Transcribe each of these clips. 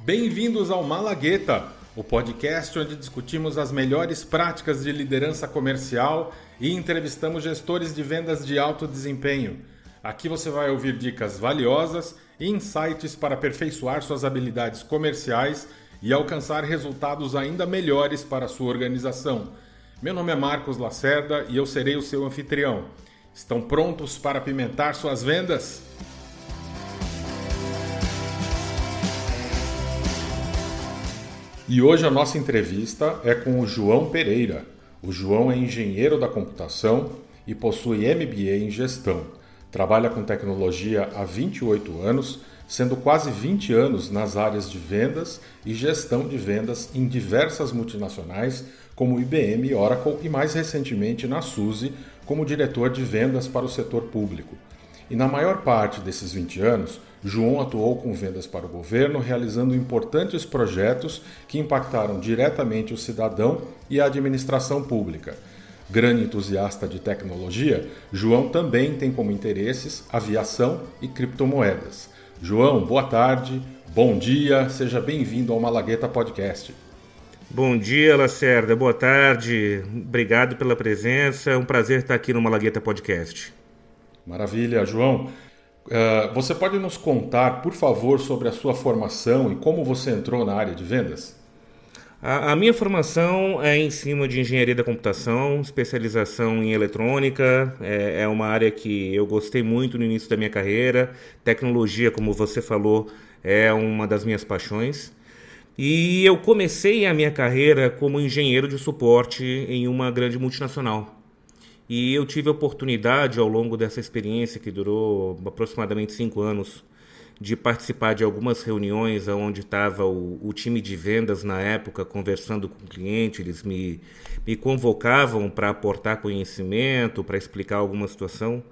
Bem-vindos ao Malagueta, o podcast onde discutimos as melhores práticas de liderança comercial e entrevistamos gestores de vendas de alto desempenho. Aqui você vai ouvir dicas valiosas e insights para aperfeiçoar suas habilidades comerciais e alcançar resultados ainda melhores para a sua organização. Meu nome é Marcos Lacerda e eu serei o seu anfitrião. Estão prontos para apimentar suas vendas? E hoje a nossa entrevista é com o João Pereira. O João é engenheiro da computação e possui MBA em gestão. Trabalha com tecnologia há 28 anos, sendo quase 20 anos nas áreas de vendas e gestão de vendas em diversas multinacionais como IBM, Oracle e mais recentemente na SUSE como diretor de vendas para o setor público. E na maior parte desses 20 anos, João atuou com vendas para o governo, realizando importantes projetos que impactaram diretamente o cidadão e a administração pública. Grande entusiasta de tecnologia, João também tem como interesses aviação e criptomoedas. João, boa tarde, bom dia, seja bem-vindo ao Malagueta Podcast. Bom dia, Lacerda, boa tarde, obrigado pela presença, é um prazer estar aqui no Malagueta Podcast. Maravilha, João. Uh, você pode nos contar, por favor, sobre a sua formação e como você entrou na área de vendas? A, a, minha formação é em cima de engenharia da computação, especialização em eletrônica. É, é, uma área que eu gostei muito no início da minha carreira. Tecnologia, como você falou, é uma das minhas paixões. E eu comecei a minha carreira como engenheiro de suporte em uma grande multinacional. E eu tive a oportunidade, ao longo dessa experiência, que durou aproximadamente cinco anos, de participar de algumas reuniões onde estava o, o, time de vendas na época conversando com o cliente, eles me, me convocavam para aportar conhecimento, para explicar alguma situação.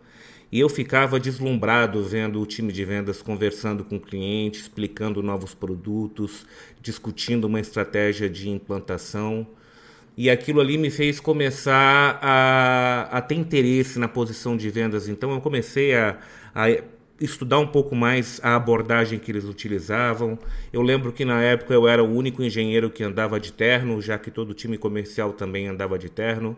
E eu ficava deslumbrado vendo o time de vendas conversando com o cliente, explicando novos produtos, discutindo uma estratégia de implantação e aquilo ali me fez começar a, a ter interesse na posição de vendas. Então eu comecei a, a estudar um pouco mais a abordagem que eles utilizavam. Eu lembro que na época eu era o único engenheiro que andava de terno, já que todo time comercial também andava de terno.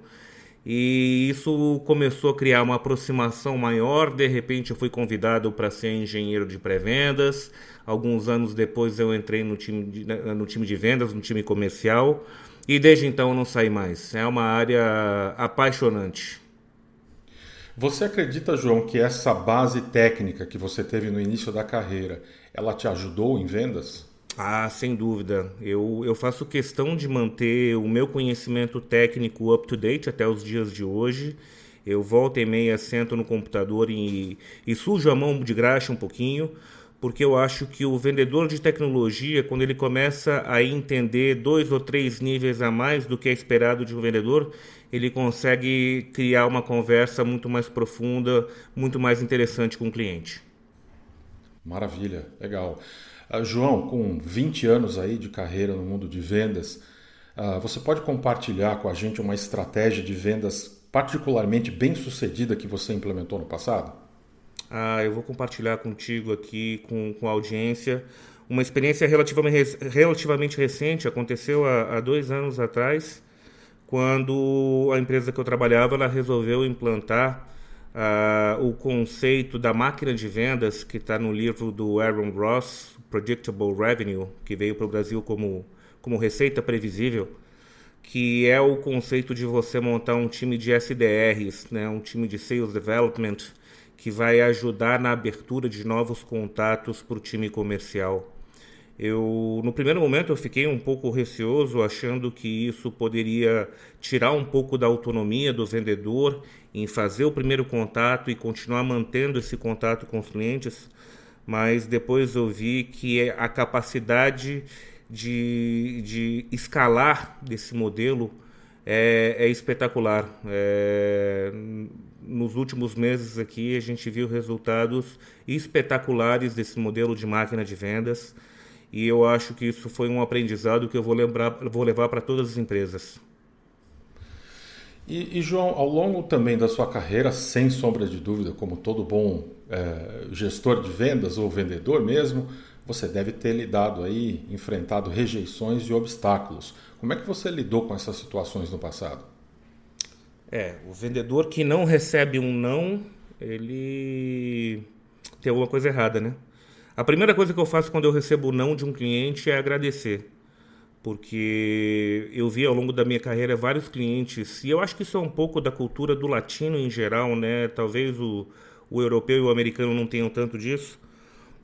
E isso começou a criar uma aproximação maior. De repente, eu fui convidado para ser engenheiro de pré-vendas. Alguns anos depois, eu entrei no time de, no time de vendas, no time comercial. E desde então não saí mais. É uma área apaixonante. Você acredita, João, que essa base técnica que você teve no início da carreira, ela te ajudou em vendas? Ah, sem dúvida. Eu, eu faço questão de manter o meu conhecimento técnico up to date até os dias de hoje. Eu volto e meia, sento no computador e, e sujo a mão de graxa um pouquinho, porque eu acho que o vendedor de tecnologia, quando ele começa a entender dois ou três níveis a mais do que é esperado de um vendedor, ele consegue criar uma conversa muito mais profunda, muito mais interessante com o cliente. Maravilha, legal. Uh, João, com 20 anos aí de carreira no mundo de vendas, uh, você pode compartilhar com a gente uma estratégia de vendas particularmente bem sucedida que você implementou no passado? Ah, eu vou compartilhar contigo aqui, com, com a audiência, uma experiência relativamente, relativamente recente, aconteceu há, há dois anos atrás, quando a empresa que eu trabalhava ela resolveu implantar ah, o conceito da máquina de vendas que está no livro do Aaron Ross, Predictable Revenue, que veio para o Brasil como, como receita previsível, que é o conceito de você montar um time de SDRs, né, um time de Sales Development, que vai ajudar na abertura de novos contatos para o time comercial. Eu, no primeiro momento, eu fiquei um pouco receoso, achando que isso poderia tirar um pouco da autonomia do vendedor em fazer o primeiro contato e continuar mantendo esse contato com os clientes, mas depois eu vi que é a capacidade de, de escalar desse modelo é, é espetacular. É, nos últimos meses aqui a gente viu resultados espetaculares desse modelo de máquina de vendas e eu acho que isso foi um aprendizado que eu vou, lembrar, vou levar para todas as empresas. E, e, João, ao longo também da sua carreira, sem sombra de dúvida, como todo bom é, gestor de vendas ou vendedor mesmo, você deve ter lidado aí, enfrentado rejeições e obstáculos. Como é que você lidou com essas situações no passado? É, o vendedor que não recebe um não, ele tem alguma coisa errada, né? A primeira coisa que eu faço quando eu recebo o não de um cliente é agradecer. Porque eu vi ao longo da minha carreira vários clientes, e eu acho que isso é um pouco da cultura do latino em geral, né? Talvez o, o europeu e o americano não tenham tanto disso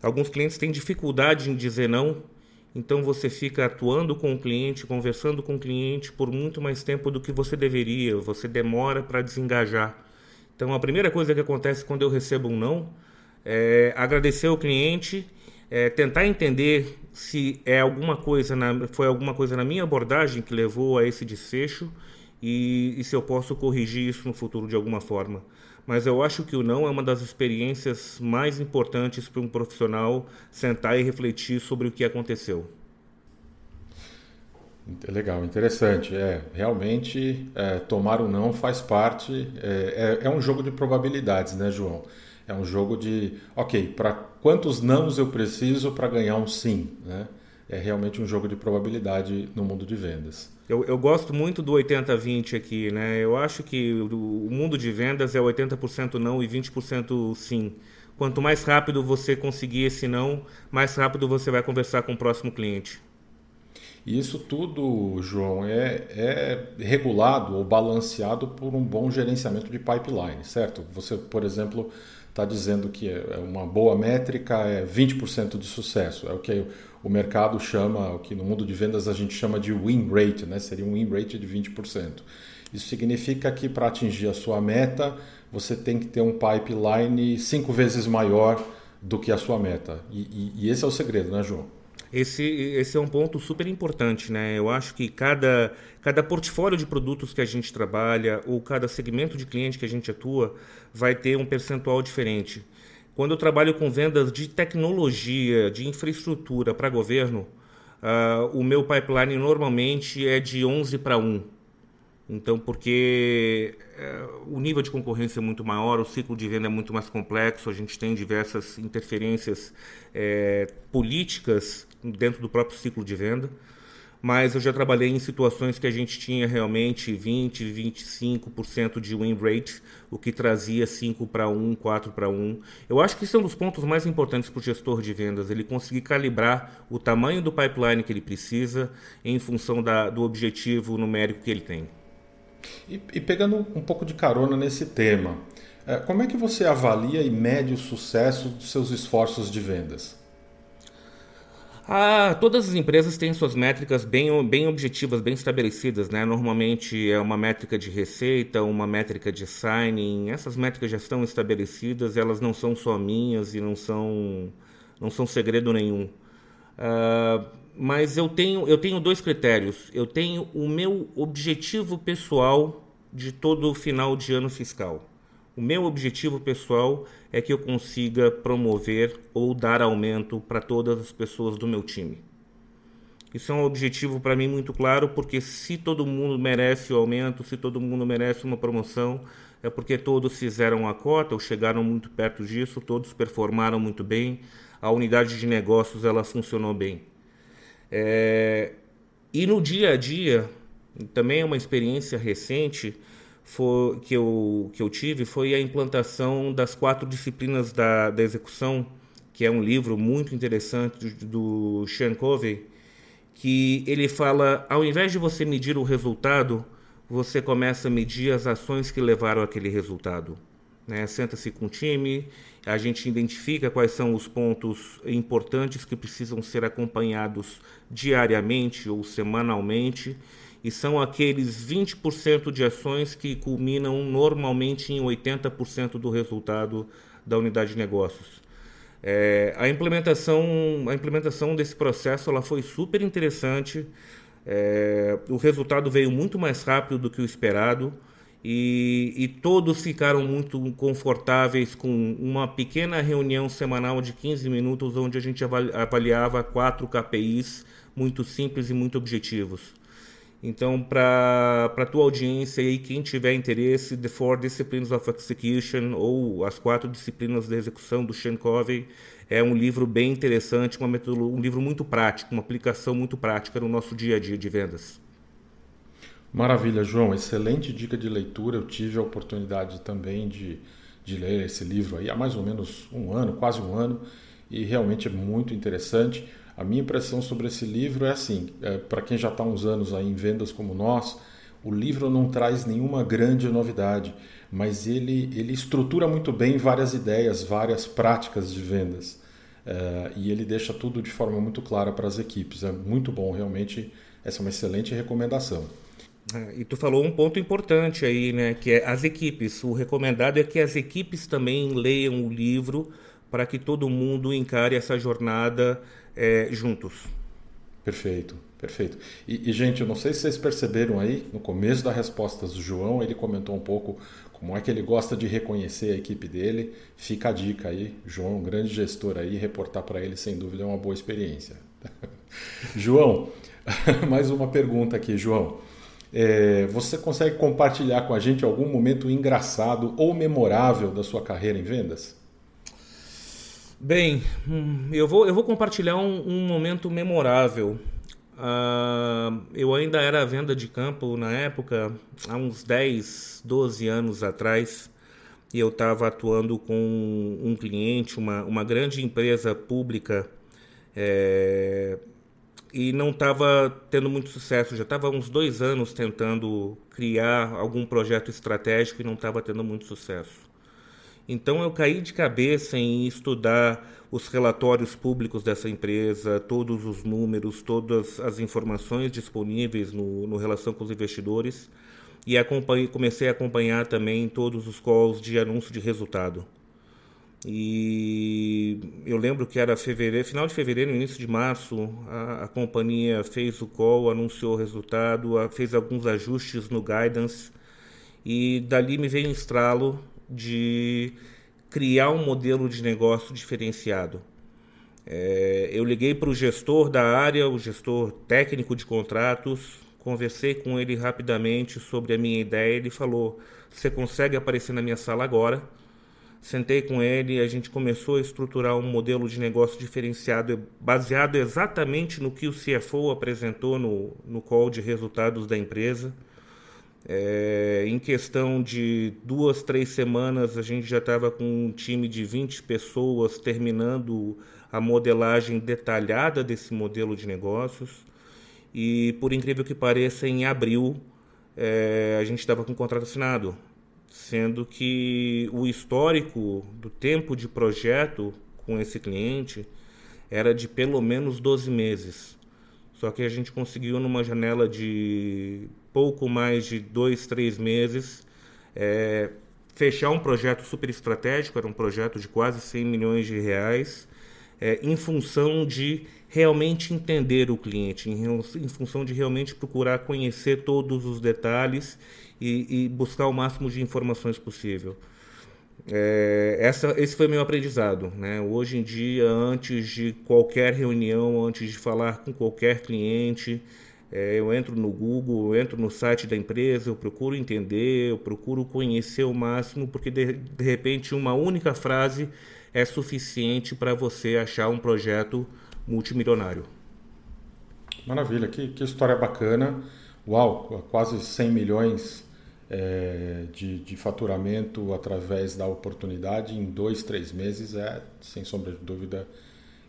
Alguns clientes têm dificuldade em dizer não, então você fica atuando com o cliente, conversando com o cliente por muito mais tempo do que você deveria, você demora para desengajar. Então a primeira coisa que acontece quando eu recebo um não é agradecer o cliente, é tentar entender se é alguma coisa na, foi alguma coisa na minha abordagem que levou a esse desfecho e, e se eu posso corrigir isso no futuro de alguma forma mas eu acho que o não é uma das experiências mais importantes para um profissional sentar e refletir sobre o que aconteceu. Legal, interessante. É, realmente, é, tomar o não faz parte, é, é, é, um jogo de probabilidades, né, João? É um jogo de, ok, para quantos nãos eu preciso para ganhar um sim, né? É realmente um jogo de probabilidade no mundo de vendas. Eu, eu gosto muito do 80-20 aqui, né? Eu acho que o, o mundo de vendas é 80% não e 20% sim. Quanto mais rápido você conseguir esse não, mais rápido você vai conversar com o próximo cliente. E isso tudo, João, é, é regulado ou balanceado por um bom gerenciamento de pipeline, certo? Você, por exemplo, está dizendo que é uma boa métrica é 20% de sucesso. É o que o mercado chama, o que no mundo de vendas a gente chama de win rate, né? seria um win rate de 20%. Isso significa que para atingir a sua meta, você tem que ter um pipeline cinco vezes maior do que a sua meta. E, e, e esse é o segredo, né, João? Esse, esse é um ponto super importante, né? Eu acho que cada, cada portfólio de produtos que a gente trabalha ou cada segmento de cliente que a gente atua vai ter um percentual diferente. Quando eu trabalho com vendas de tecnologia, de infraestrutura para governo, uh, o meu pipeline normalmente é de 11 para 1. Então, porque uh, o nível de concorrência é muito maior, o ciclo de venda é muito mais complexo, a gente tem diversas interferências eh, políticas dentro do próprio ciclo de venda. Mas eu já trabalhei em situações que a gente tinha realmente 20, 25% de win rate, o que trazia 5 para 1, 4 para 1. Eu acho que isso é um dos pontos mais importantes para o gestor de vendas, ele conseguir calibrar o tamanho do pipeline que ele precisa em função da, do objetivo numérico que ele tem. E, e pegando um pouco de carona nesse tema, é, como é que você avalia e mede o sucesso dos seus esforços de vendas? Ah, todas as empresas têm suas métricas bem, bem objetivas, bem estabelecidas, né? Normalmente é uma métrica de receita, uma métrica de signing. Essas métricas já estão estabelecidas, elas não são só minhas e não são, não são segredo nenhum. Uh, mas eu tenho, eu tenho dois critérios. Eu tenho o meu objetivo pessoal de todo final de ano fiscal. O meu objetivo pessoal é que eu consiga promover ou dar aumento para todas as pessoas do meu time. Isso é um objetivo para mim muito claro, porque se todo mundo merece o aumento, se todo mundo merece uma promoção, é porque todos fizeram a cota ou chegaram muito perto disso, todos performaram muito bem, a unidade de negócios ela funcionou bem. É... E no dia a dia, também é uma experiência recente, foi, que, eu, que eu tive foi a implantação das quatro disciplinas da, da execução, que é um livro muito interessante do, do Sean Covey, que ele fala, ao invés de você medir o resultado, você começa a medir as ações que levaram aquele resultado. Né? Senta-se com o time, a gente identifica quais são os pontos importantes que precisam ser acompanhados diariamente ou semanalmente e são aqueles 20% de ações que culminam normalmente em 80% do resultado da unidade de negócios. É, a, implementação, a implementação desse processo ela foi super interessante, é, o resultado veio muito mais rápido do que o esperado e, e todos ficaram muito confortáveis com uma pequena reunião semanal de 15 minutos onde a gente avaliava quatro KPIs muito simples e muito objetivos. Então, para a tua audiência e quem tiver interesse, The Four Disciplines of Execution ou as quatro disciplinas de execução do Sean Covey é um livro bem interessante, uma um livro muito prático, uma aplicação muito prática no nosso dia a dia de vendas. Maravilha, João. Excelente dica de leitura. Eu tive a oportunidade também de, de ler esse livro aí há mais ou menos um ano, quase um ano, e realmente é muito interessante. A minha impressão sobre esse livro é assim: é, para quem já está uns anos aí em vendas como nós, o livro não traz nenhuma grande novidade, mas ele, ele estrutura muito bem várias ideias, várias práticas de vendas. É, e ele deixa tudo de forma muito clara para as equipes. É muito bom, realmente. Essa é uma excelente recomendação. É, e tu falou um ponto importante aí, né? Que é as equipes. O recomendado é que as equipes também leiam o livro para que todo mundo encare essa jornada é, juntos. Perfeito, perfeito. E, e, gente, eu não sei se vocês perceberam aí, no começo das respostas do João, ele comentou um pouco como é que ele gosta de reconhecer a equipe dele. Fica a dica aí, João, grande gestor aí, reportar para ele, sem dúvida, é uma boa experiência. João, mais uma pergunta aqui, João. É, você consegue compartilhar com a gente algum momento engraçado ou memorável da sua carreira em vendas? Bem, hum, eu vou, eu vou compartilhar um, um momento memorável. Uh, eu ainda era venda de campo na época, há uns 10, 12 anos atrás, e eu estava atuando com um cliente, uma, uma grande empresa pública. É, e não estava tendo muito sucesso. Já estava uns dois anos tentando criar algum projeto estratégico e não estava tendo muito sucesso. Então eu caí de cabeça em estudar os relatórios públicos dessa empresa, todos os números, todas as informações disponíveis no, no relação com os investidores e comecei a acompanhar também todos os calls de anúncio de resultado. E eu lembro que era fevereiro, final de fevereiro, início de março, a, a companhia fez o call, anunciou o resultado, a, fez alguns ajustes no guidance e dali me veio um estralo de criar um modelo de negócio diferenciado. É, eu liguei para o gestor da área, o gestor técnico de contratos, conversei com ele rapidamente sobre a minha ideia. Ele falou: Você consegue aparecer na minha sala agora? Sentei com ele e a gente começou a estruturar um modelo de negócio diferenciado, baseado exatamente no que o CFO apresentou no, no call de resultados da empresa. É, em questão de duas, três semanas, a gente já estava com um time de 20 pessoas terminando a modelagem detalhada desse modelo de negócios. E, por incrível que pareça, em abril é, a gente estava com o contrato assinado sendo que o histórico do tempo de projeto com esse cliente era de pelo menos 12 meses. Só que a gente conseguiu numa janela de pouco mais de dois, três meses é, fechar um projeto super estratégico, era um projeto de quase 100 milhões de reais, é, em função de realmente entender o cliente, em, em função de realmente procurar conhecer todos os detalhes e, e buscar o máximo de informações possível. É, essa, esse foi meu aprendizado. Né? Hoje em dia, antes de qualquer reunião, antes de falar com qualquer cliente, é, eu entro no Google, eu entro no site da empresa, eu procuro entender, eu procuro conhecer o máximo, porque de, de repente uma única frase é suficiente para você achar um projeto multimilionário. Maravilha, que, que história bacana. Uau, quase 100 milhões é, de, de, faturamento através da oportunidade em dois, três meses é, sem sombra de dúvida,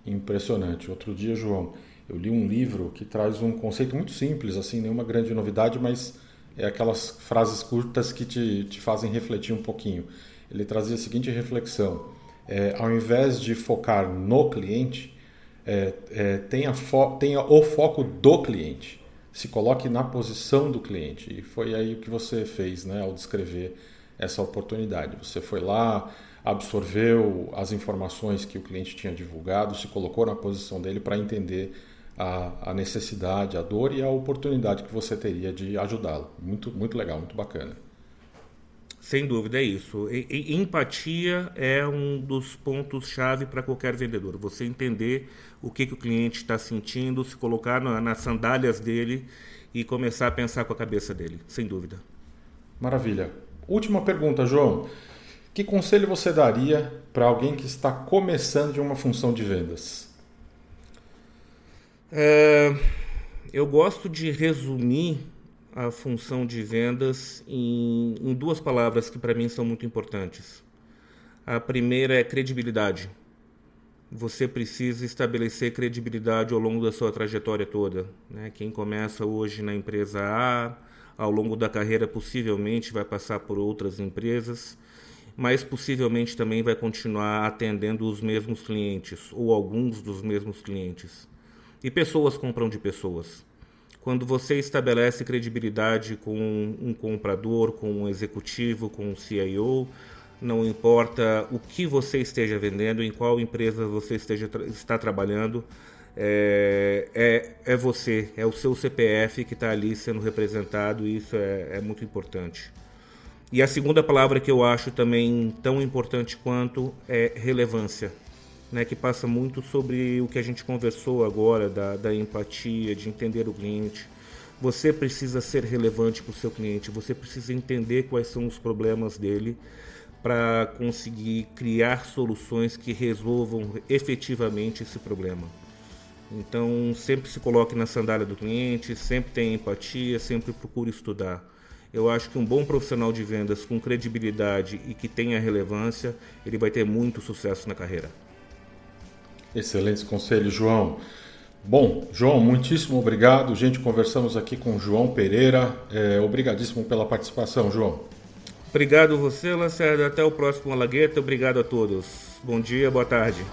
impressionante. Outro dia, João, eu li um livro que traz um conceito muito simples, assim, nenhuma grande novidade, mas é aquelas frases curtas que te, te fazem refletir um pouquinho. Ele trazia a seguinte reflexão: é, ao invés de focar no cliente, é, é, tenha, fo tenha o foco do cliente se coloque na posição do cliente. E foi aí o que você fez né, ao descrever essa oportunidade. Você foi lá, absorveu as informações que o cliente tinha divulgado, se colocou na posição dele para entender a, a, necessidade, a dor e a oportunidade que você teria de ajudá-lo. Muito, muito legal, muito bacana. Sem dúvida, é isso. E, e, empatia é um dos pontos-chave para qualquer vendedor. Você entender o que, que o cliente está sentindo, se colocar na, nas sandálias dele e começar a pensar com a cabeça dele, sem dúvida. Maravilha. Última pergunta, João. Que conselho você daria para alguém que está começando de uma função de vendas? É, eu gosto de resumir a função de vendas em, em duas palavras que para mim são muito importantes. A primeira é credibilidade. Você precisa estabelecer credibilidade ao longo da sua trajetória toda. Né? Quem começa hoje na empresa A, ao longo da carreira possivelmente vai passar por outras empresas, mas possivelmente também vai continuar atendendo os mesmos clientes ou alguns dos mesmos clientes. E pessoas compram de pessoas. Quando você estabelece credibilidade com um comprador, com um executivo, com um CIO, não importa o que você esteja vendendo, em qual empresa você esteja está trabalhando, é, é, é, você, é o seu CPF que está ali sendo representado e isso é, é muito importante. E a segunda palavra que eu acho também tão importante quanto é relevância, né, que passa muito sobre o que a gente conversou agora, da, da empatia, de entender o cliente. Você precisa ser relevante para o seu cliente, você precisa entender quais são os problemas dele para conseguir criar soluções que resolvam efetivamente esse problema. Então, sempre se coloque na sandália do cliente, sempre tenha empatia, sempre procure estudar. Eu acho que um bom profissional de vendas com credibilidade e que tenha relevância, ele vai ter muito sucesso na carreira. Excelentes conselhos, João. Bom, João, muitíssimo obrigado. Gente, conversamos aqui com João Pereira. É, obrigadíssimo pela participação, João. Obrigado você, Lacerda. Até o próximo Alagueta. Obrigado a todos. Bom dia, boa tarde.